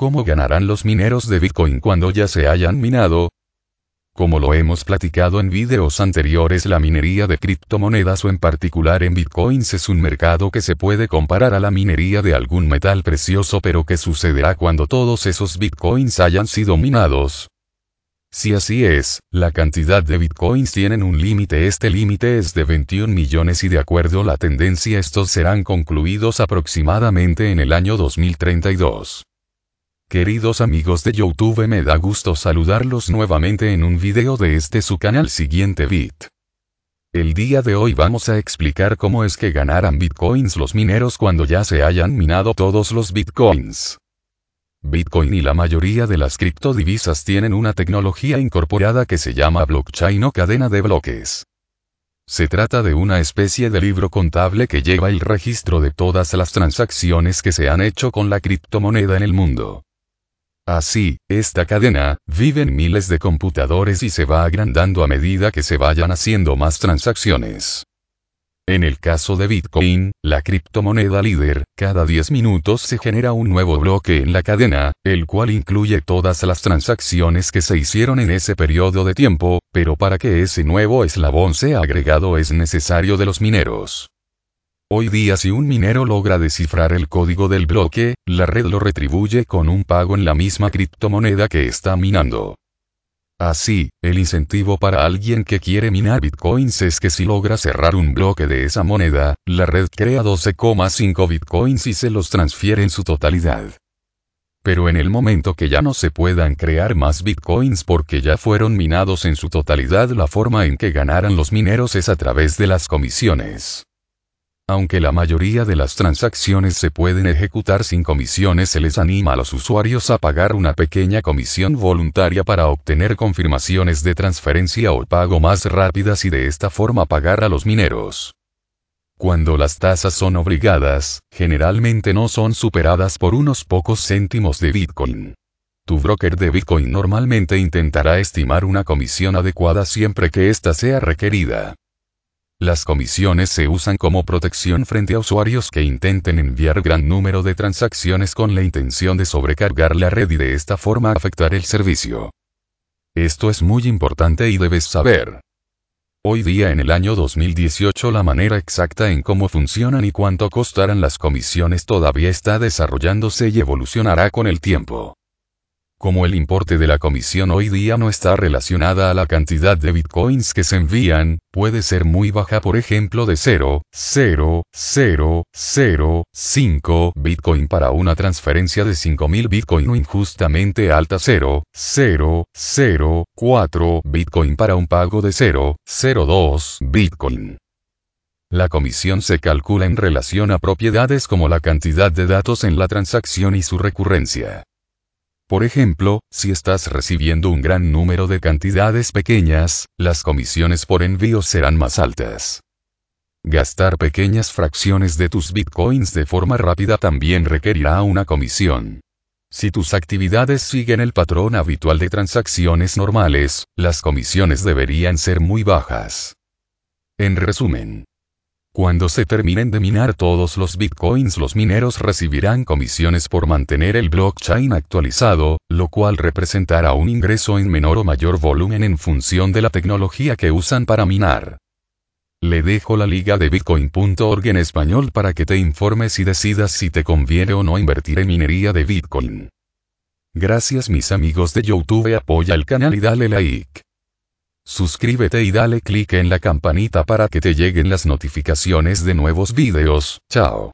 ¿Cómo ganarán los mineros de Bitcoin cuando ya se hayan minado? Como lo hemos platicado en videos anteriores, la minería de criptomonedas o en particular en bitcoins es un mercado que se puede comparar a la minería de algún metal precioso, pero ¿qué sucederá cuando todos esos bitcoins hayan sido minados? Si así es, la cantidad de bitcoins tienen un límite, este límite es de 21 millones y de acuerdo a la tendencia estos serán concluidos aproximadamente en el año 2032. Queridos amigos de Youtube me da gusto saludarlos nuevamente en un video de este su canal siguiente Bit. El día de hoy vamos a explicar cómo es que ganarán bitcoins los mineros cuando ya se hayan minado todos los bitcoins. Bitcoin y la mayoría de las criptodivisas tienen una tecnología incorporada que se llama blockchain o cadena de bloques. Se trata de una especie de libro contable que lleva el registro de todas las transacciones que se han hecho con la criptomoneda en el mundo. Así, esta cadena, vive en miles de computadores y se va agrandando a medida que se vayan haciendo más transacciones. En el caso de Bitcoin, la criptomoneda líder, cada 10 minutos se genera un nuevo bloque en la cadena, el cual incluye todas las transacciones que se hicieron en ese periodo de tiempo, pero para que ese nuevo eslabón sea agregado es necesario de los mineros. Hoy día si un minero logra descifrar el código del bloque, la red lo retribuye con un pago en la misma criptomoneda que está minando. Así, el incentivo para alguien que quiere minar bitcoins es que si logra cerrar un bloque de esa moneda, la red crea 12,5 bitcoins y se los transfiere en su totalidad. Pero en el momento que ya no se puedan crear más bitcoins porque ya fueron minados en su totalidad, la forma en que ganaran los mineros es a través de las comisiones. Aunque la mayoría de las transacciones se pueden ejecutar sin comisiones, se les anima a los usuarios a pagar una pequeña comisión voluntaria para obtener confirmaciones de transferencia o pago más rápidas y de esta forma pagar a los mineros. Cuando las tasas son obligadas, generalmente no son superadas por unos pocos céntimos de Bitcoin. Tu broker de Bitcoin normalmente intentará estimar una comisión adecuada siempre que ésta sea requerida. Las comisiones se usan como protección frente a usuarios que intenten enviar gran número de transacciones con la intención de sobrecargar la red y de esta forma afectar el servicio. Esto es muy importante y debes saber. Hoy día en el año 2018 la manera exacta en cómo funcionan y cuánto costarán las comisiones todavía está desarrollándose y evolucionará con el tiempo. Como el importe de la comisión hoy día no está relacionada a la cantidad de bitcoins que se envían, puede ser muy baja por ejemplo de 0,00005 bitcoin para una transferencia de 5000 bitcoin o injustamente alta 0,004 bitcoin para un pago de 0,02 bitcoin. La comisión se calcula en relación a propiedades como la cantidad de datos en la transacción y su recurrencia. Por ejemplo, si estás recibiendo un gran número de cantidades pequeñas, las comisiones por envío serán más altas. Gastar pequeñas fracciones de tus bitcoins de forma rápida también requerirá una comisión. Si tus actividades siguen el patrón habitual de transacciones normales, las comisiones deberían ser muy bajas. En resumen, cuando se terminen de minar todos los bitcoins los mineros recibirán comisiones por mantener el blockchain actualizado, lo cual representará un ingreso en menor o mayor volumen en función de la tecnología que usan para minar. Le dejo la liga de bitcoin.org en español para que te informes y decidas si te conviene o no invertir en minería de bitcoin. Gracias mis amigos de Youtube apoya el canal y dale like. Suscríbete y dale click en la campanita para que te lleguen las notificaciones de nuevos videos. Chao.